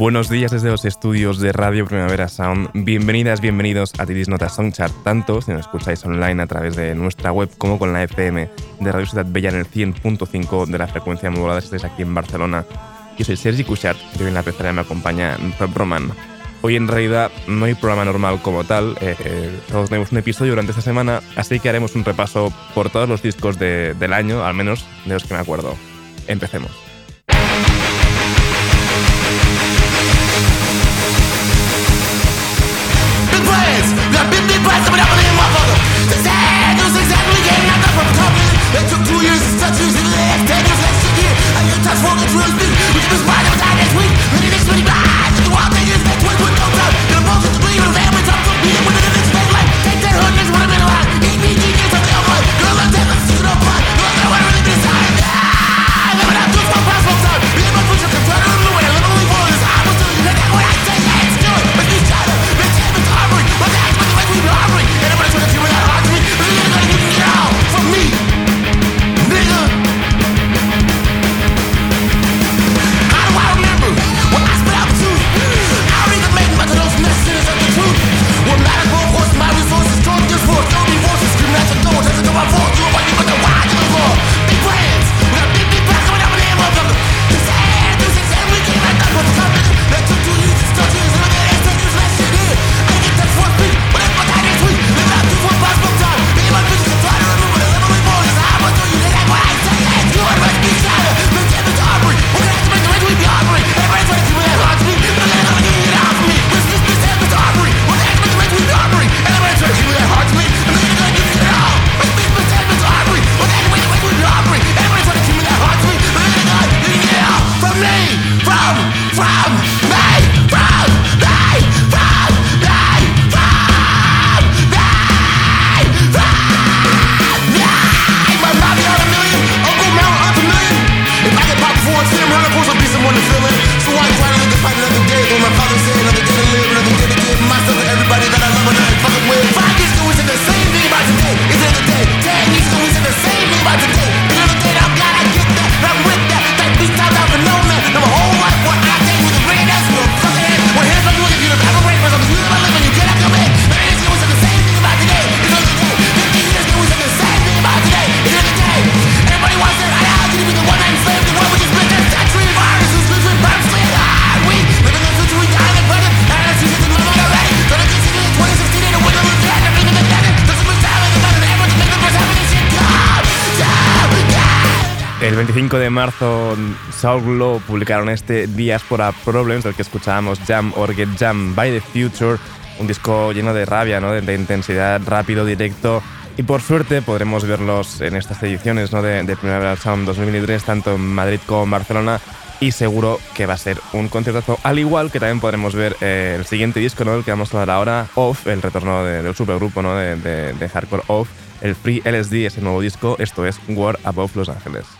Buenos días desde los estudios de Radio Primavera Sound. Bienvenidas, bienvenidos a Tidis Notas Songchart, tanto si nos escucháis online a través de nuestra web como con la FM de Radio Ciudad Bella en el 100.5 de la frecuencia modulada si estáis aquí en Barcelona. Yo soy Sergi Cuchat y hoy en la pecera me acompaña Rob Roman. Hoy en realidad no hay programa normal como tal, eh, eh tenemos un episodio durante esta semana, así que haremos un repaso por todos los discos del año, al menos de los que me acuerdo. Empecemos. El 25 de marzo, Soul publicaron este Diaspora Problems, del que escuchábamos Jam or Get Jam by the Future, un disco lleno de rabia, ¿no? de, intensidad, rápido, directo. Y por suerte podremos verlos en estas ediciones ¿no? de, de Primavera Sound 2023, tanto en Madrid como en Barcelona. Y seguro que va a ser un conciertazo, al igual que también podremos ver eh, el siguiente disco, ¿no? el que vamos a hablar ahora, Off, el retorno del supergrupo ¿no? de, de hardcore Off, el Free LSD, ese nuevo disco, esto es War Above Los Ángeles.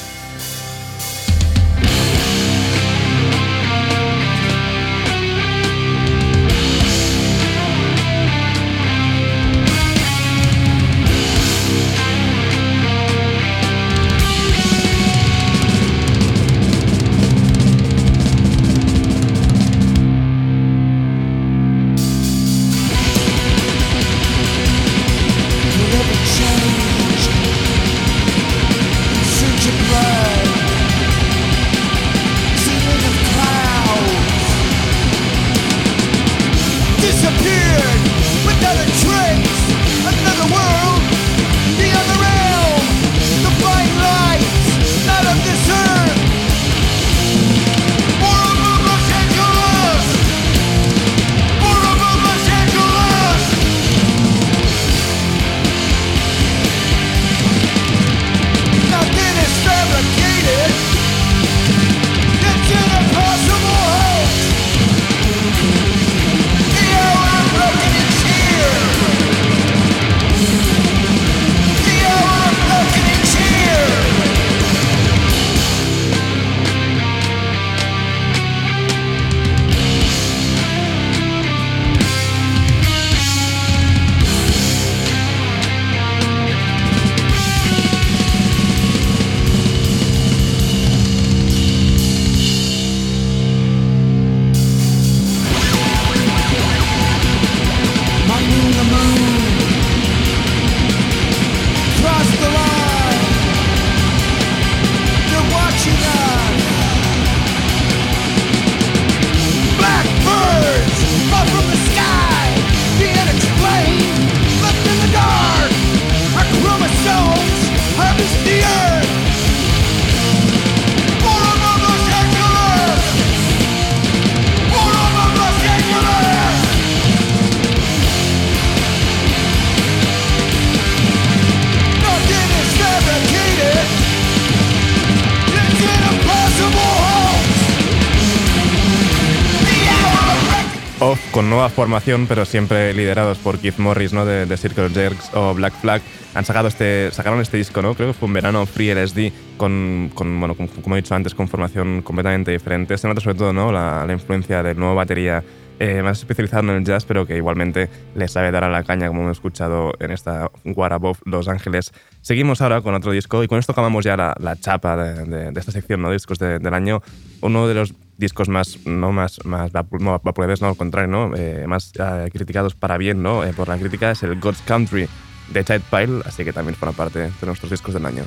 Formación, pero siempre liderados por Keith Morris, ¿no? De, Circle Jerks o Black Flag. Han sacado este, sacaron este disco, ¿no? Creo que fue un verano Free LSD con, con bueno, como, he dicho antes, con formación completamente diferente. Se nota sobre todo, ¿no? La, influencia del nuevo batería eh, más especializado en el jazz, pero que igualmente le sabe dar a la caña, como hemos escuchado en esta War Above Los Ángeles. Seguimos ahora con otro disco y con esto acabamos ya la, chapa de, esta sección, ¿no? discos del año. Uno de los discos más, no más, más no, no al contrario, ¿no? Eh, más eh, criticados para bien ¿no? por la crítica es el God's Country de Chad Pile, así que también forma parte de nuestros discos del año.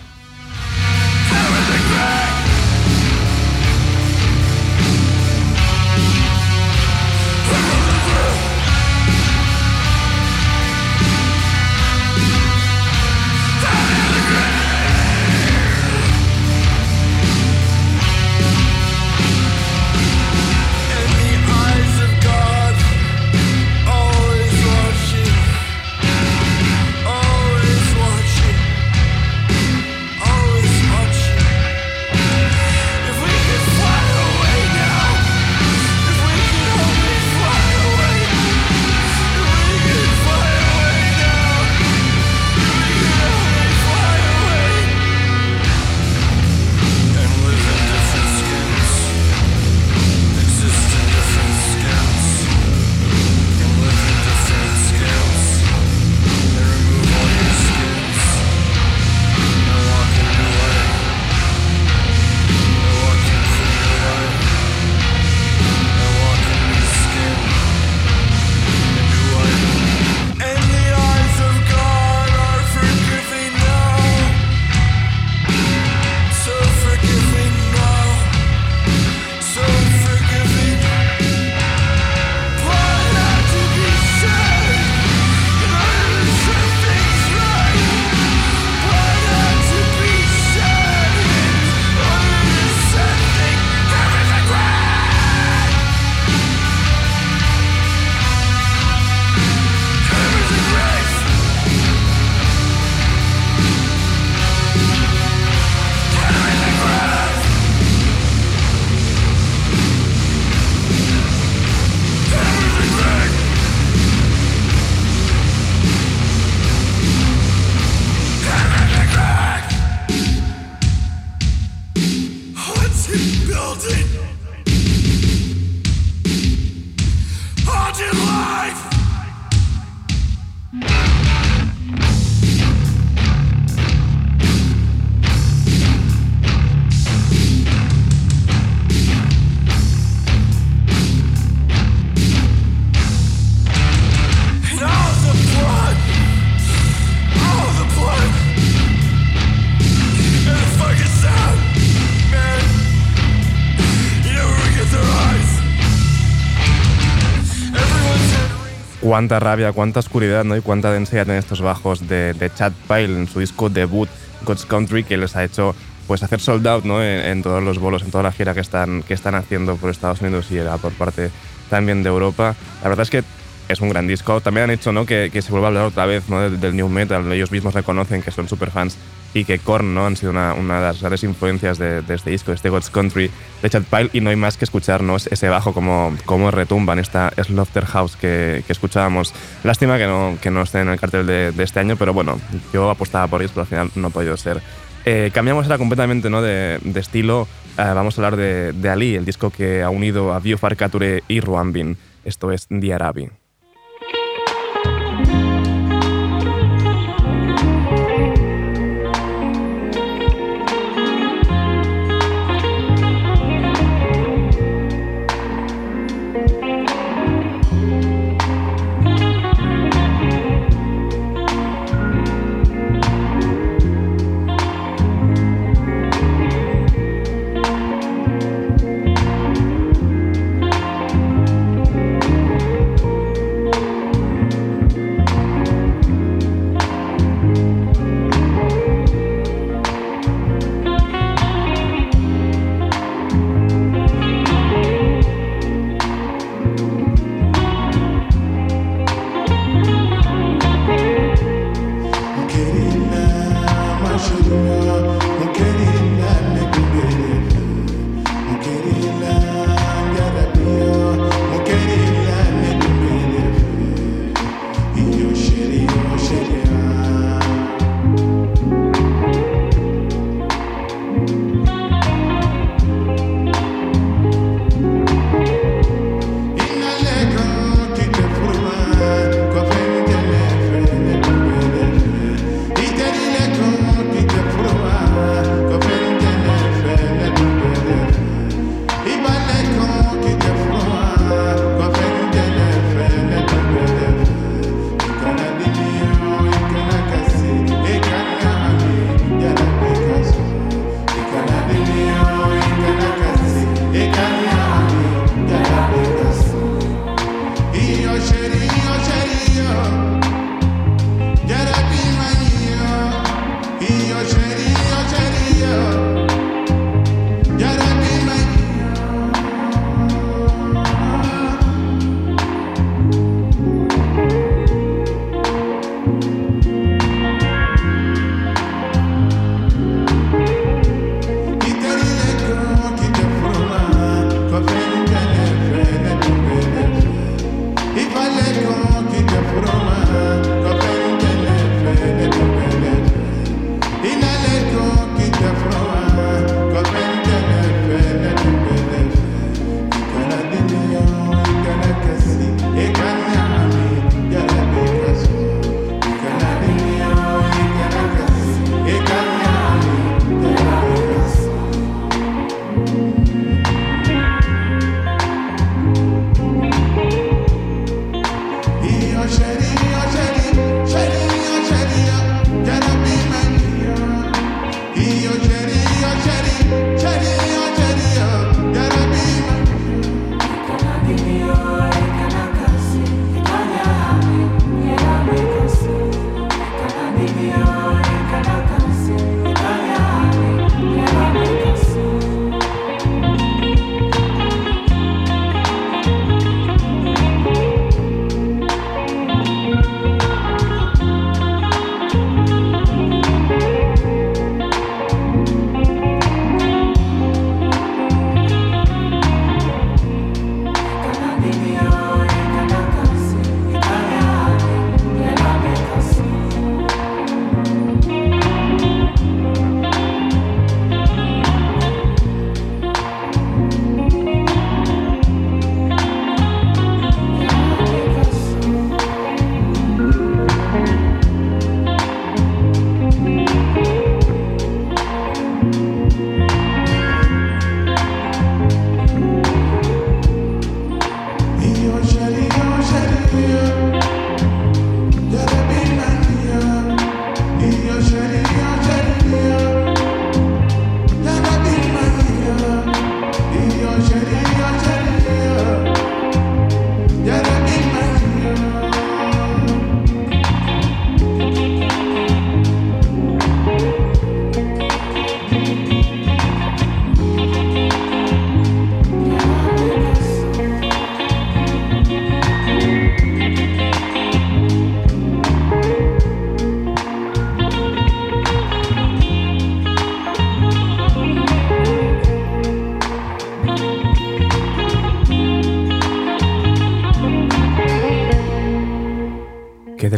Cuánta rabia, cuánta oscuridad ¿no? y cuánta densidad en estos bajos de, Chad Pyle en su disco debut God's Country que les ha hecho pues hacer sold out ¿no? en, todos los bolos, en toda la gira que están, que están haciendo por Estados Unidos y por parte también de Europa. La verdad es que es un gran disco. También han hecho ¿no? que, se vuelva a hablar otra vez ¿no? del, new metal. Ellos mismos reconocen que son super fans y que Korn ¿no? han sido una, una de las grandes influencias de, este disco, de este God's Country de Chad Pyle, y no hay más que escucharnos ese bajo como, como retumba en esta Slaughterhouse que, que escuchábamos. Lástima que no, que no esté en el cartel de, este año, pero bueno, yo apostaba por ellos, pero al final no ha podido ser. Eh, cambiamos ahora completamente ¿no? de, de estilo. Eh, vamos a hablar de, de, Ali, el disco que ha unido a Bio Farcature y Ruambin. Esto es Diarabi.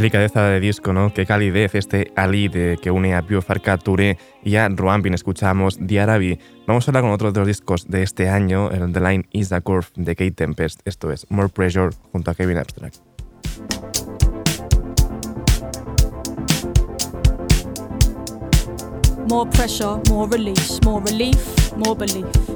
Delicadeza de disco, ¿no? Qué calidez este Ali de, que une a Pio Farka Touré y a Ruampin. Escuchamos Diarabi. Vamos a hablar con otro de los discos de este año, el The Line is the Curve de Kate Tempest. Esto es More Pressure junto a Kevin Abstract. More pressure, more release, more relief, more belief.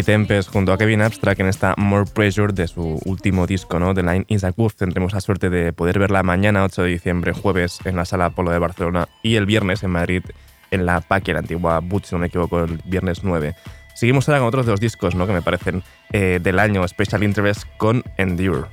Kate Tempest junto a Kevin Abstract en esta More Pressure de su último disco, ¿no? The Line is a. Tendremos la suerte de poder verla mañana, 8 de diciembre, jueves, en la Sala Apolo de Barcelona y el viernes en Madrid, en la Paqui, la antigua Butch, si no me equivoco, el viernes 9. Seguimos ahora con otros dos discos, ¿no? Que me parecen eh, del año Special Interest con Endure.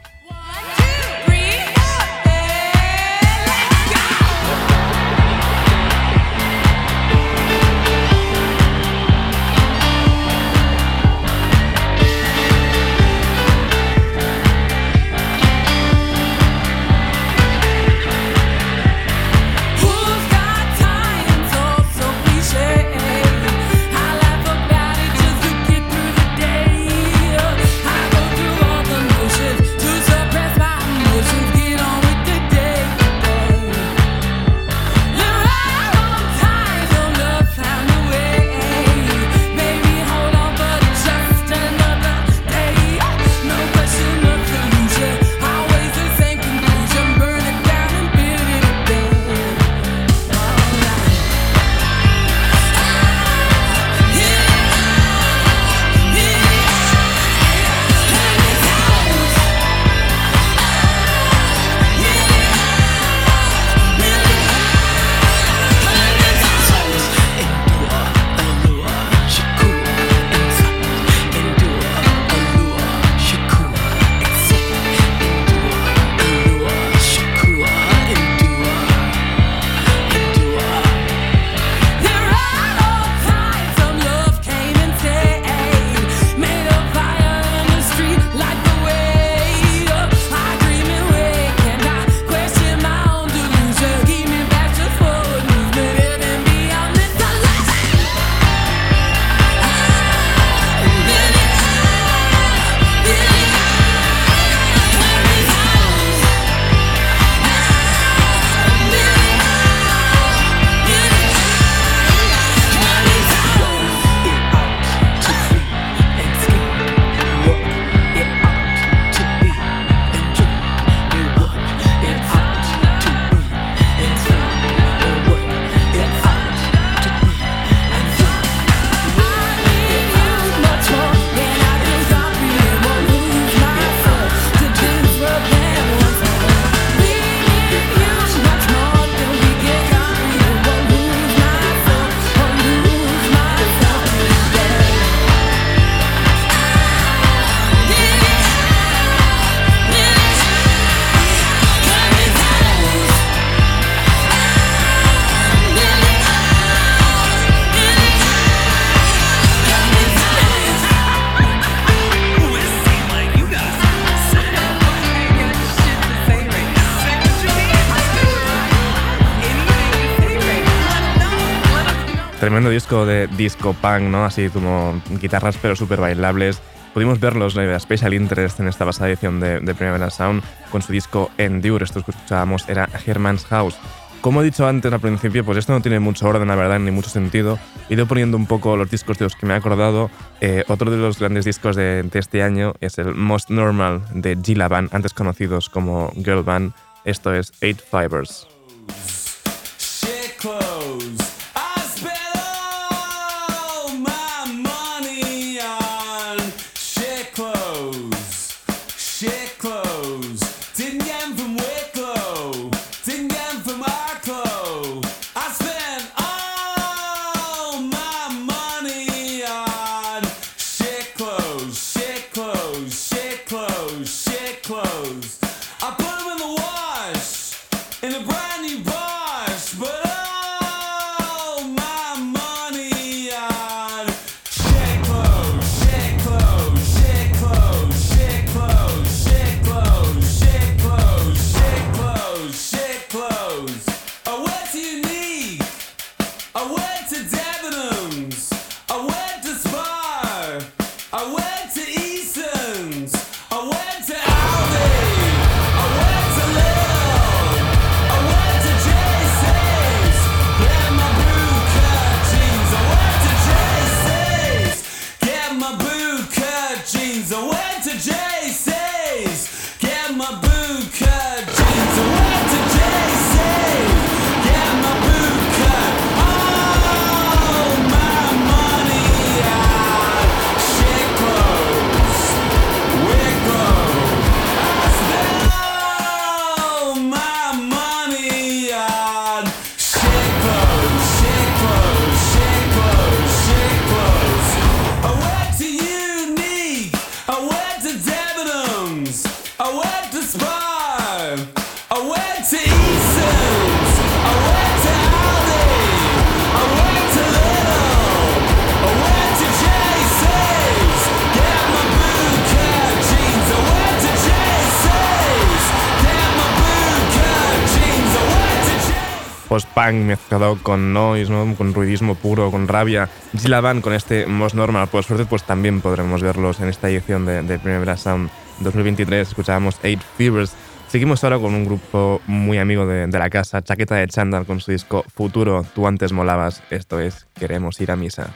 Disco de disco punk, ¿no? Así como guitarras pero súper bailables. Pudimos verlos en Special Interest en esta pasada edición de, de Primavera Sound con su disco Endure. Esto que escuchábamos era Herman's House. Como he dicho antes al principio, pues esto no tiene mucho orden, la verdad, ni mucho sentido. He ido poniendo un poco los discos de los que me he acordado. Eh, otro de los grandes discos de, de, este año es el Most Normal de Gila Band, antes conocidos como Girl Band. Esto es Eight Fibers. Post-punk mezclado con noise, ¿no? con ruidismo puro, con rabia. Gila Band con este Most Normal, por suerte, pues también podremos verlos en esta edición de, de Primavera Sound 2023. Escuchábamos Eight Fevers. Seguimos ahora con un grupo muy amigo de, de la casa, Chaqueta de Chandal, con su disco Futuro, Tú antes molabas. Esto es Queremos ir a misa.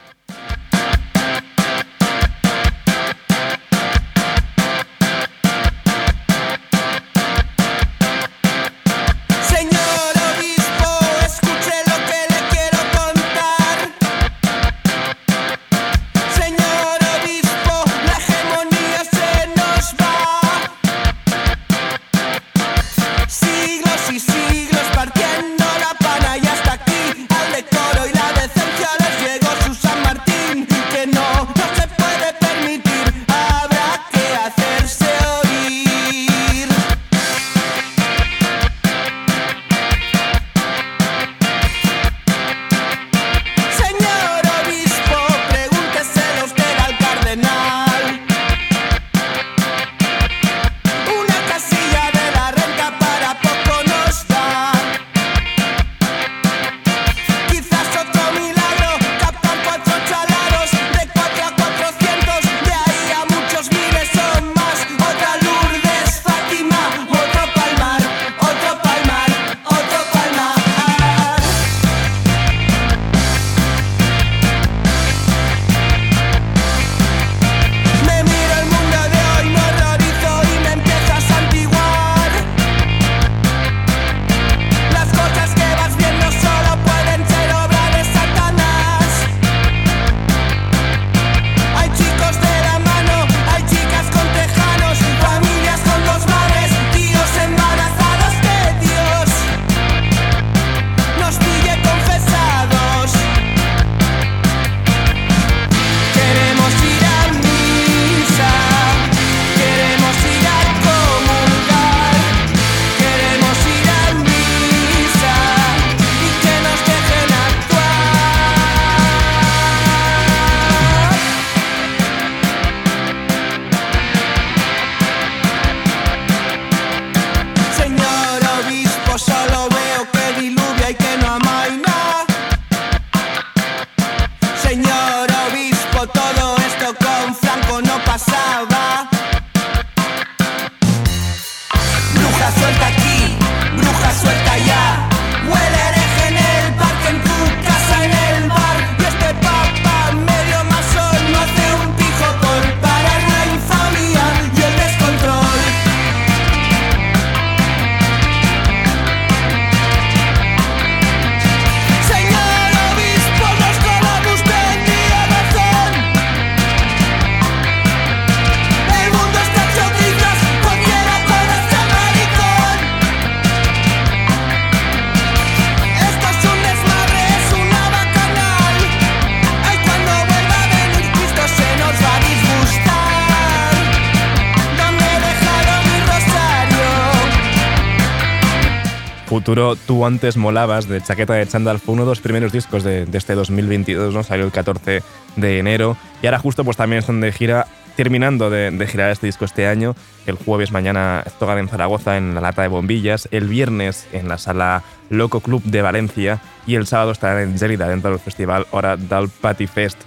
Tú antes molabas de Chaqueta de Chandal fue uno de los primeros discos de, de este 2022, ¿no? Salió el 14 de enero y ahora justo pues también son de gira terminando de, de girar este disco este año. El jueves mañana tocan en Zaragoza en la Lata de Bombillas, el viernes en la sala Loco Club de Valencia y el sábado estarán en Gélida dentro del festival Hora del Patty Fest.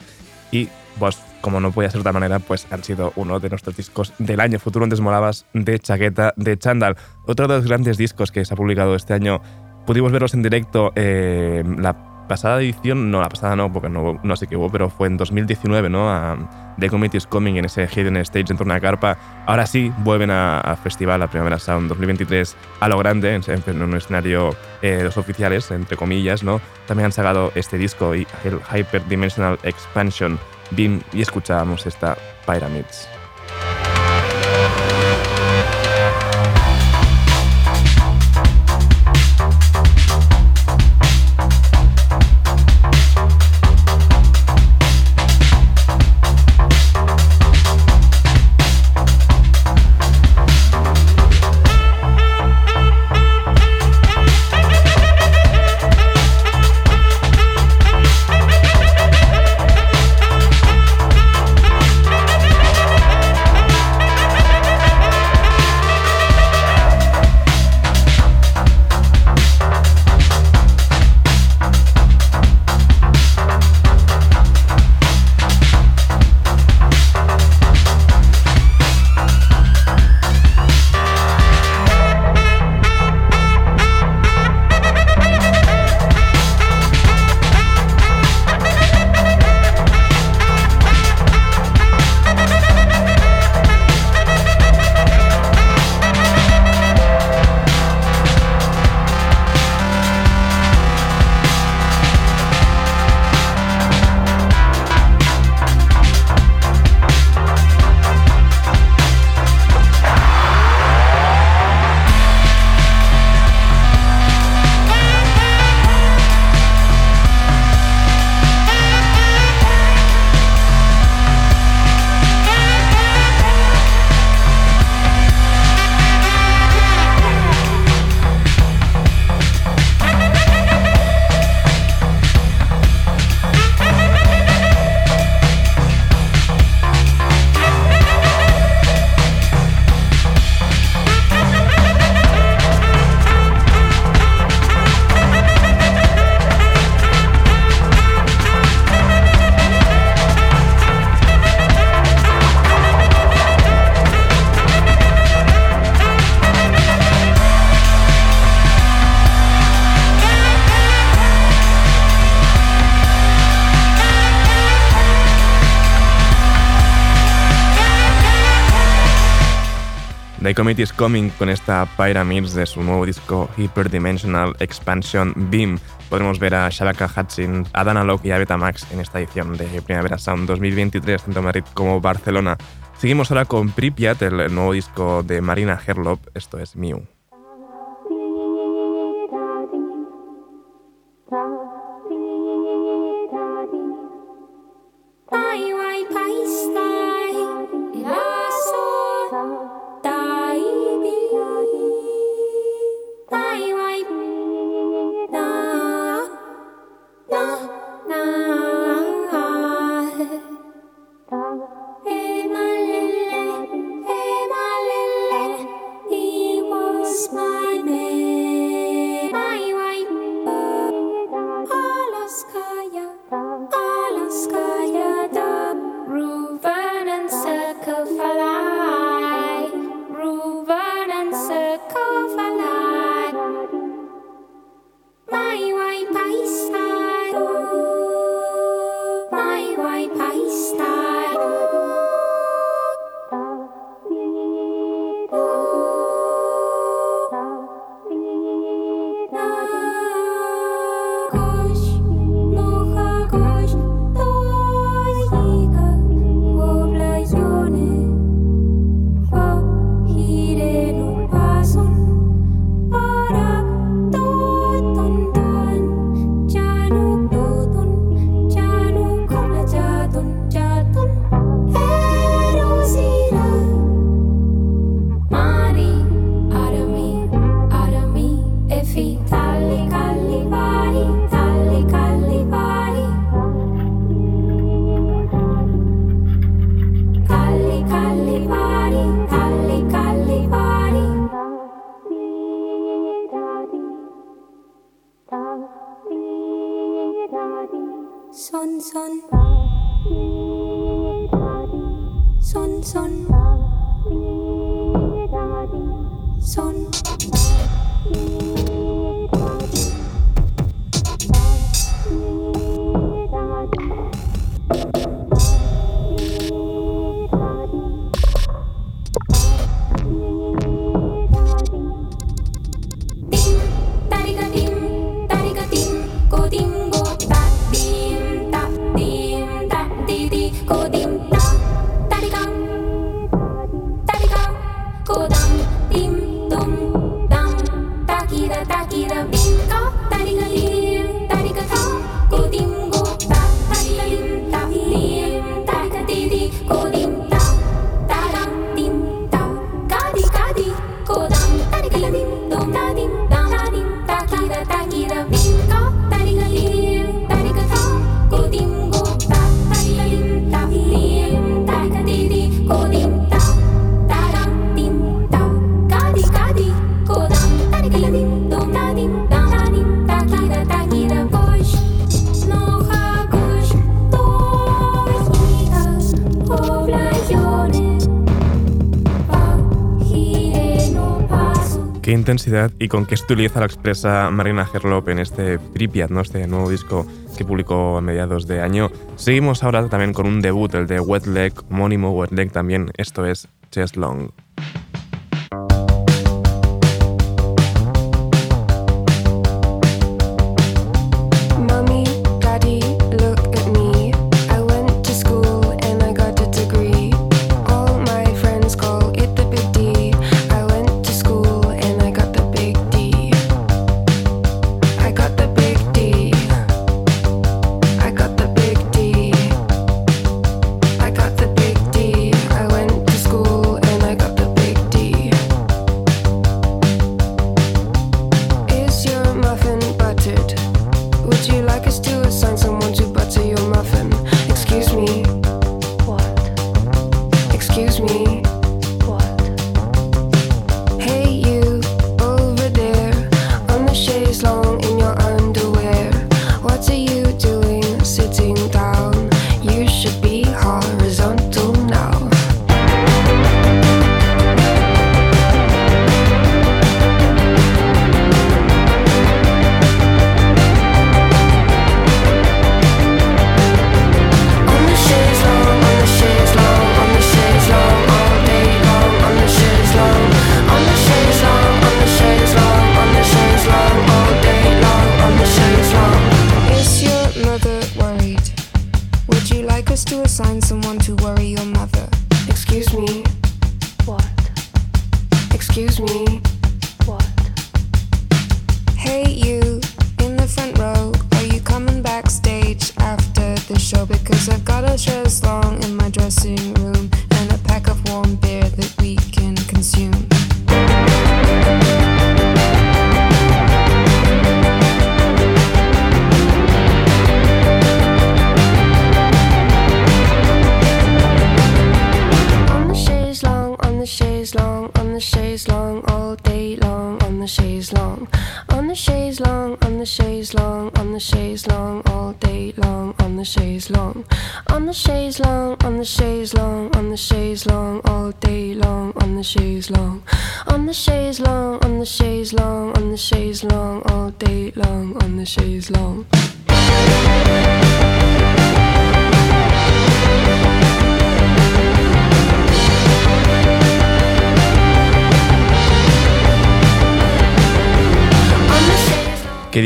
Y pues como no podía ser de otra manera, pues han sido uno de nuestros discos del año. Futuro antes molabas de Chaqueta de Chandal. Otro de los grandes discos que se ha publicado este año. Pudimos verlos en directo eh, la pasada edición, no, la pasada no, porque no, no sé qué hubo, pero fue en 2019, ¿no? A The Committee is Coming en ese Hidden Stage dentro de una carpa. Ahora sí, vuelven a, a Festival, a Primavera Sound 2023, a lo grande, en, en un escenario eh, los oficiales, entre comillas, ¿no? También han sacado este disco y el Hyperdimensional Expansion Beam y escuchábamos esta Pyramids. Committee is Coming con esta Pyramids de su nuevo disco Hyperdimensional Expansion Beam. Podremos ver a Shabaka Hutchins, a Dana Locke y a Betamax en esta edición de Primavera Sound 2023 tanto Madrid como Barcelona. Seguimos ahora con Pripyat, el nuevo disco de Marina Herlop. Esto es Mew. intensidad y con qué sutileza lo expresa Marina Herlop en este Pripyat, ¿no? este nuevo disco que publicó a mediados de año. Seguimos ahora también con un debut, el de Wet Leg, homónimo Wet Leg también, esto es Chess Long. to assign someone to worry your mother. Excuse me. What? Excuse me. What? Hey, you in the front row. Are you coming backstage after the show? Because I've got a dress long in my dressing room and a pack of warm beer that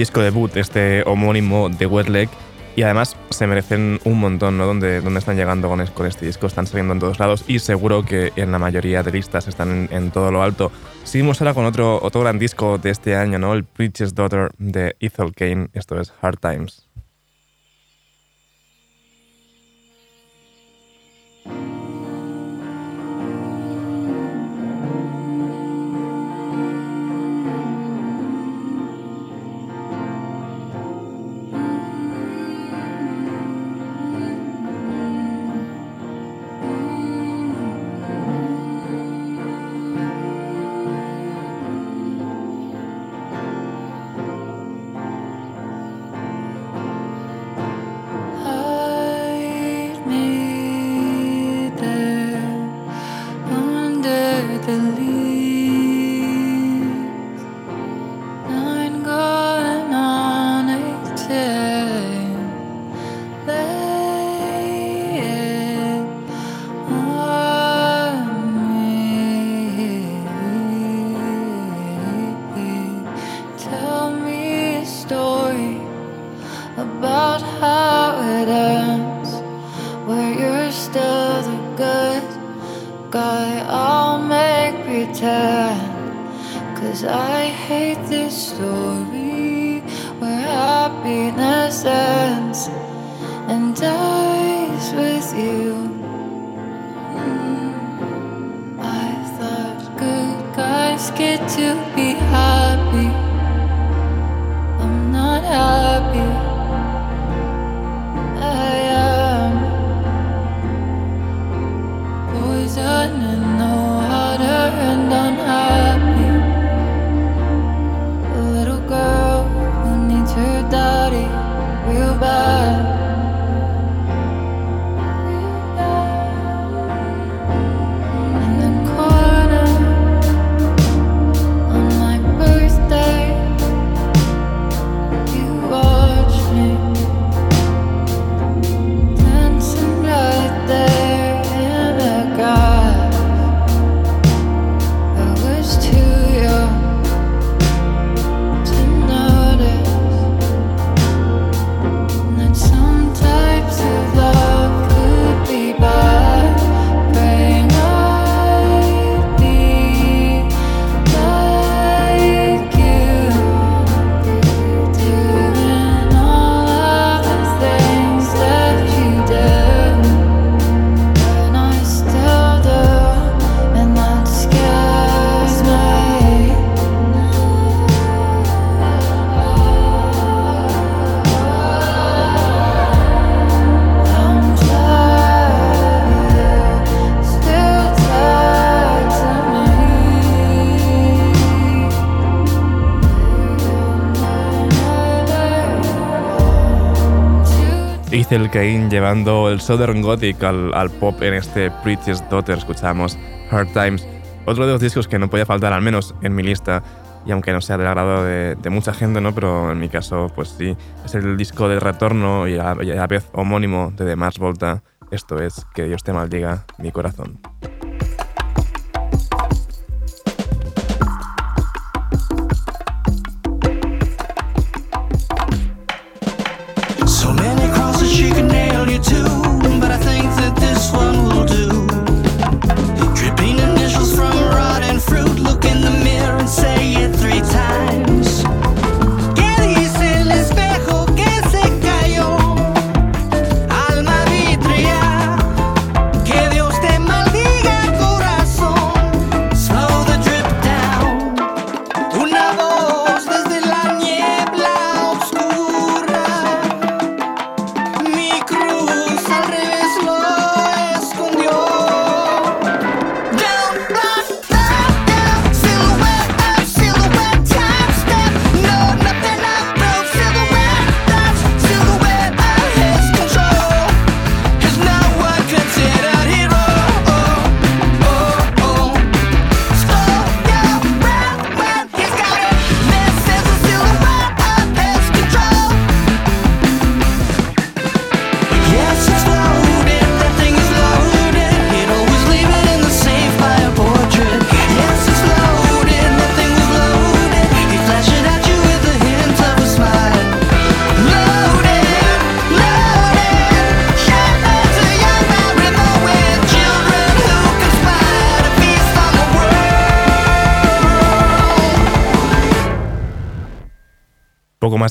disco debut, este homónimo de Westlake, y además se merecen un montón, ¿no? Donde, donde están llegando con, con este disco, están saliendo en todos lados y seguro que en la mayoría de listas están en, todo lo alto. Seguimos ahora con otro, otro gran disco de este año, ¿no? El Preacher's Daughter de Ethel Kane, esto es Hard Times. Ethel Cain llevando el Southern Gothic al, pop en este Preacher's Daughter. Escuchamos Hard Times, otro de los discos que no podía faltar, al menos en mi lista. Y aunque no sea del agrado de, mucha gente, ¿no? pero en mi caso, pues sí, es el disco de retorno y y a la vez homónimo de The Mars Volta. Esto es Que Dios te maldiga mi corazón.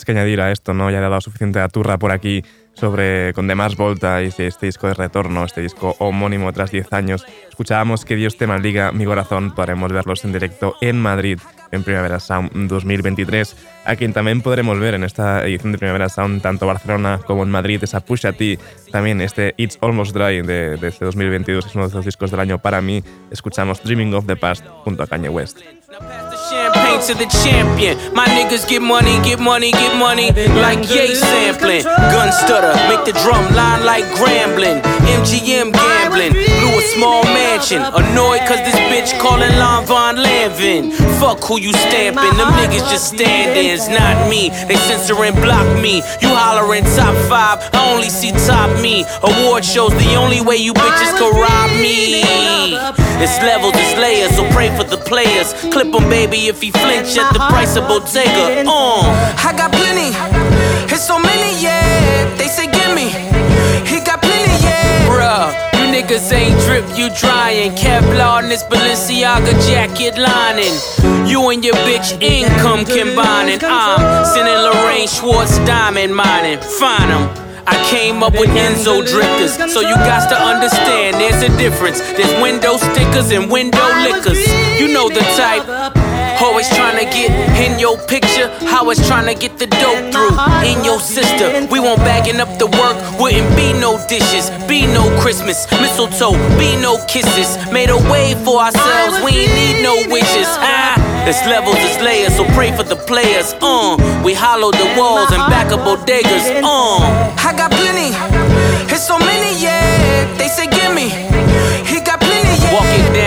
Que añadir a esto, ¿no? Ya he dado suficiente aturra por aquí sobre con Demás Volta y este disco de retorno, este disco homónimo tras 10 años. Escuchábamos Que Dios te maldiga mi corazón, podremos verlos en directo en Madrid en Primavera Sound 2023, a quien también podremos ver en esta edición de Primavera Sound tanto Barcelona como en Madrid, esa Pusha T, también este It's Almost Dry de, de este 2022, es uno de esos discos del año para mí. Escuchamos Dreaming of the Past junto a Kanye West. Now pass the Champagne to the champion. My niggas get money, get money, get money. Like Ye sampling. Gun stutter, make the drum line like Grambling. MGM gambling. Blew a small mansion. Annoyed cause this bitch calling Lon Von Lanvin. Fuck who you stamping. Them niggas just stand ins, not me. They censor and block me. You hollering top five. I only see top me. Award shows the only way you bitches can rob me. It's levels, it's layers, so pray for the players. Clip Clip 'em, baby, if he flinch at the price of Bottega. Uh, I got plenty. It's so many, yeah. They say gimme. He got plenty, yeah. Bruh, you niggas ain't drip, you drying. Kevlar in this Balenciaga jacket lining. You and your bitch income combining. I'm sending Lorraine Schwartz diamond mining. Find 'em. I came up with Enzo drifters, so you got to understand there's a difference. There's window stickers and window liquors. You know the type. Always trying to get in your picture, it's trying to get the dope through. In your sister, we won't bagging up the work, wouldn't be no dishes, be no Christmas, mistletoe, be no kisses. Made a way for ourselves, we ain't need no wishes. Ah, it's levels, it's layers, so pray for the players. Uh, we hollow the walls and back up bodegas. Uh, I got plenty, it's so many, yeah. They say gimme, he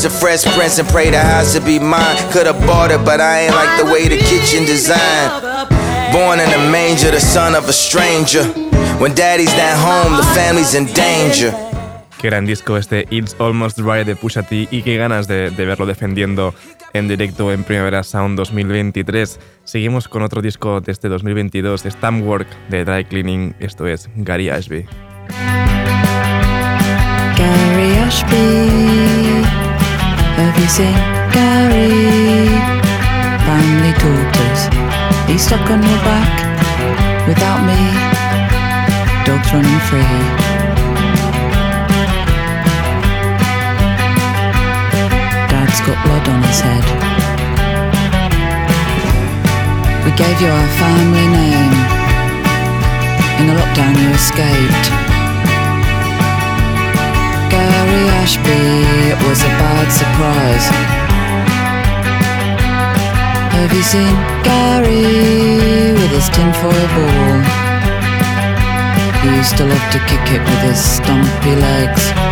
the Fresh Prince and pray the house to be mine. Could've bought it, but I ain't like the way the kitchen designed. Born in a manger, the son of a stranger. When daddy's not home, the family's in danger. Qué gran disco este It's Almost Dry de Pusha T y qué ganas de, de verlo defendiendo en directo en Primavera Sound 2023. Seguimos con otro disco de este 2022, Stamp Work de Dry Cleaning, esto es Gary Ashby. Gary Ashby. Have you seen Gary? Family daughters. He's stuck on your back without me. Dogs running free. Dad's got blood on his head. We gave you our family name. In the lockdown, you escaped. Gary It was a bad surprise. Have you seen Gary with his tinfoil ball? He used to love to kick it with his stumpy legs.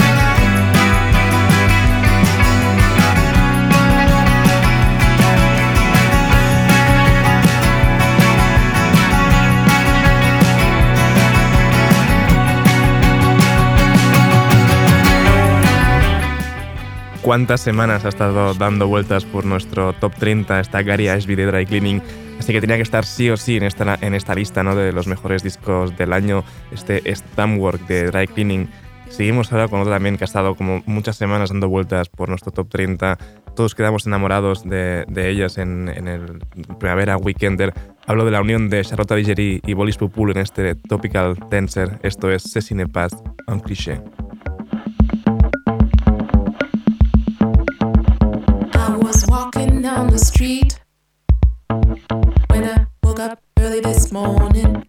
Cuántas semanas ha estado dando vueltas por nuestro top 30 esta Gary Ashby de Dry Cleaning, así que tenía que estar sí o sí en esta, en esta lista ¿no? de los mejores discos del año, este Work de Dry Cleaning. Seguimos ahora con otra también que ha estado como muchas semanas dando vueltas por nuestro top 30. Todos quedamos enamorados de, de ellas en, en, el Primavera Weekender. Hablo de la unión de Charlotte Vigeri y Bolis Pupul en este Topical Dancer. Esto es Cecine Paz, un cliché. Street when I woke up early this morning.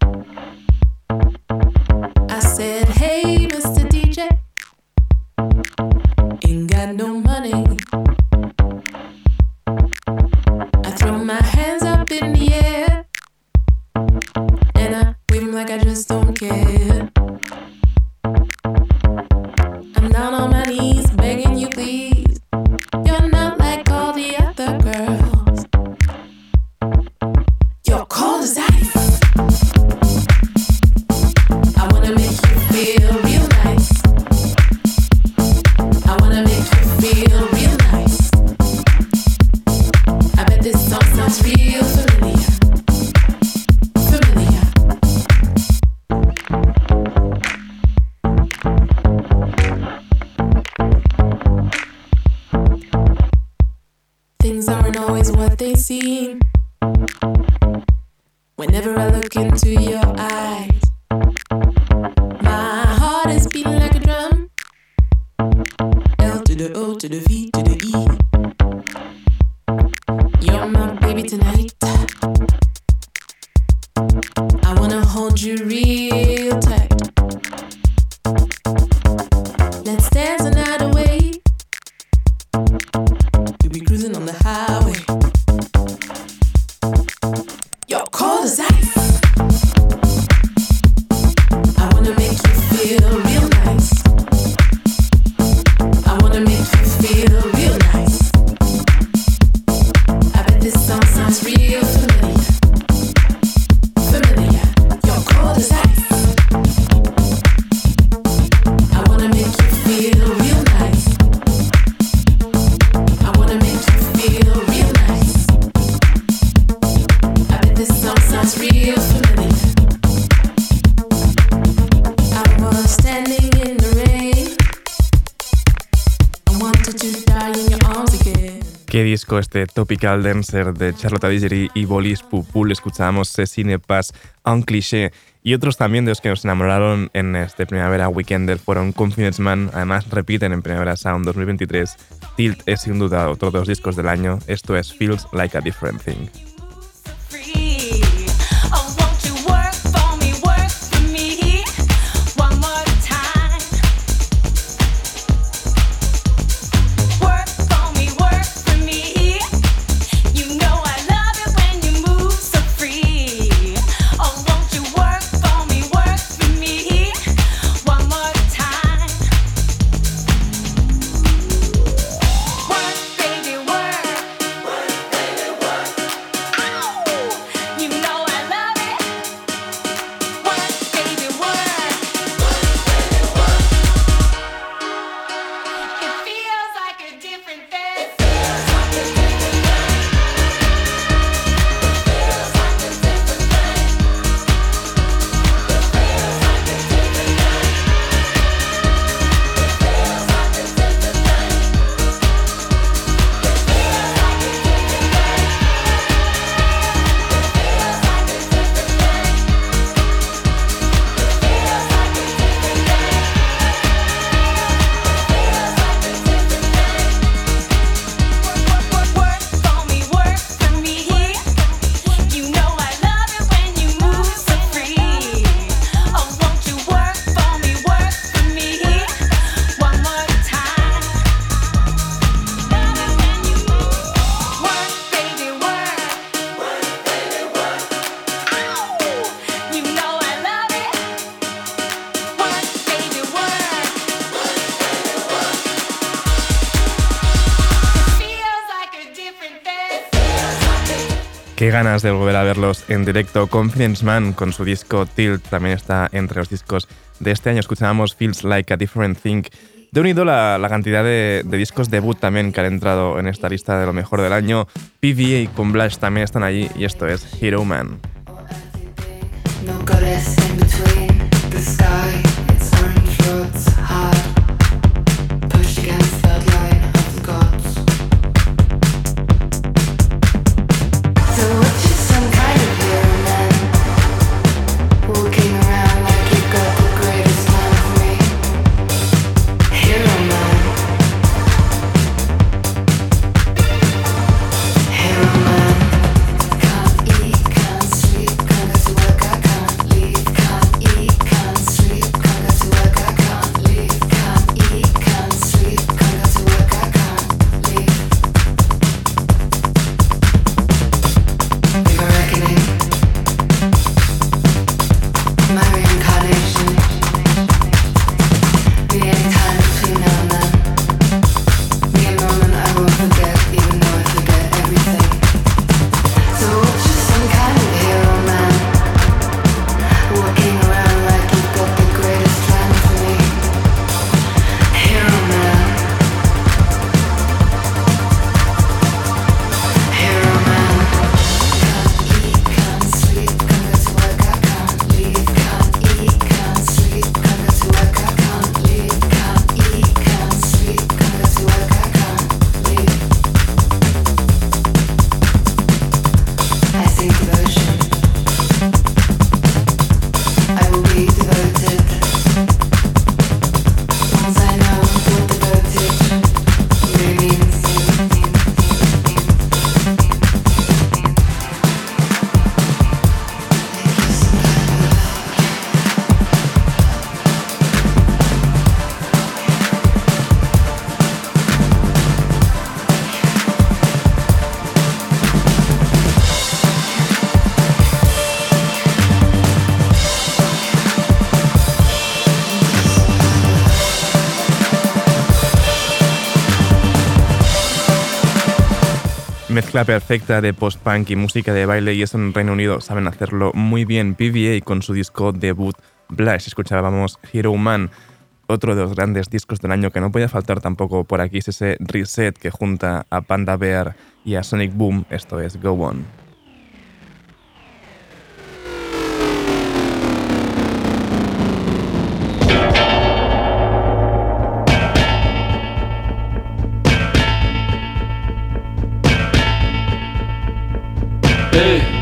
disco este Topical Dancer de Charlotte Digeri y Bolis Pupul escuchábamos Cecine Pass, Un Cliché y otros también de los que nos enamoraron en este Primavera Weekender fueron Confidence Man, además repiten en Primavera Sound 2023. Tilt es sin duda otro de los discos del año, esto es Feels Like a Different Thing. ganas de volver a verlos en directo. Confidence Man con su disco Tilt también está entre los discos de este año. Escuchábamos Feels Like a Different Thing. Te he unido la, la cantidad de, discos debut también que han entrado en esta lista de lo mejor del año. PVA con Blash también están allí y esto es Hero Man. Perfecta de post-punk y música de baile y eso en Reino Unido saben hacerlo muy bien PVA con su disco debut Blush. Escuchábamos Hero Man, otro de los grandes discos del año que no podía faltar tampoco por aquí es ese reset que junta a Panda Bear y a Sonic Boom, esto es Go On. Ei.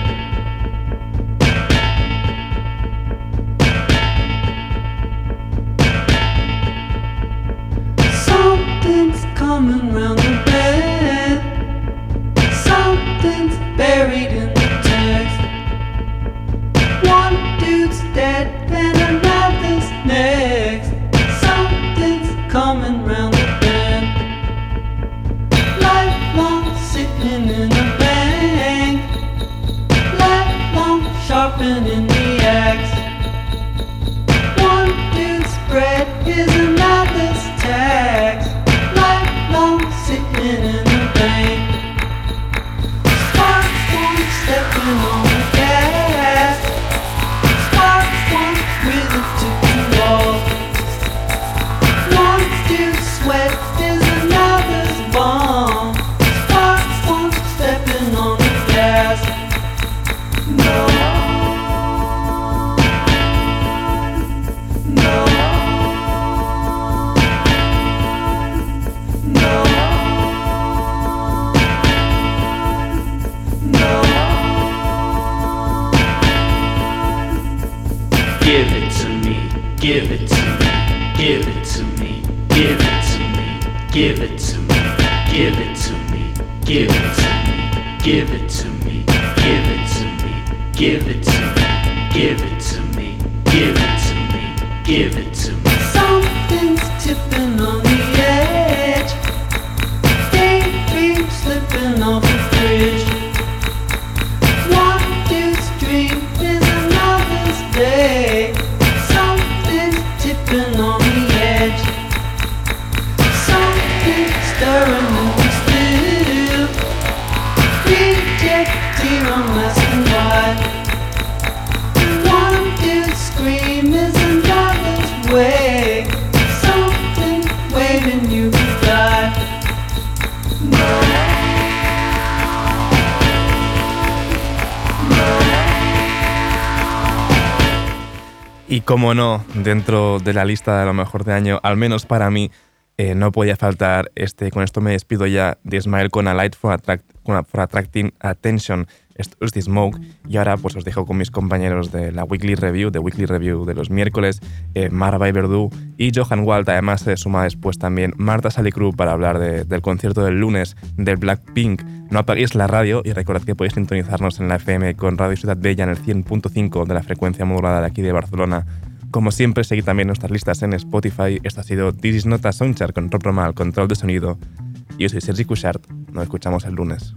Y como no, dentro de la lista de lo mejor de año, al menos para mí, eh, no podía faltar este, con esto me despido ya, de Smile con A Light for, Attract- for Attracting Attention. The Smoke. Y ahora pues os dejo con mis compañeros de la Weekly Review, de Weekly Review de los miércoles, eh, Marva y Verdú y Johan Walt. Además se suma después también Marta Salicru para hablar de- del concierto del lunes del Blackpink. No apaguéis la radio y recordad que podéis sintonizarnos en la FM con Radio Ciudad Bella en el 100.5 de la frecuencia modulada de aquí de Barcelona. Como siempre, seguid también nuestras listas en Spotify. Esto ha sido This is Not a Soundchart con Rob Roma al control de sonido. Yo soy Sergi Cushart. Nos escuchamos el lunes.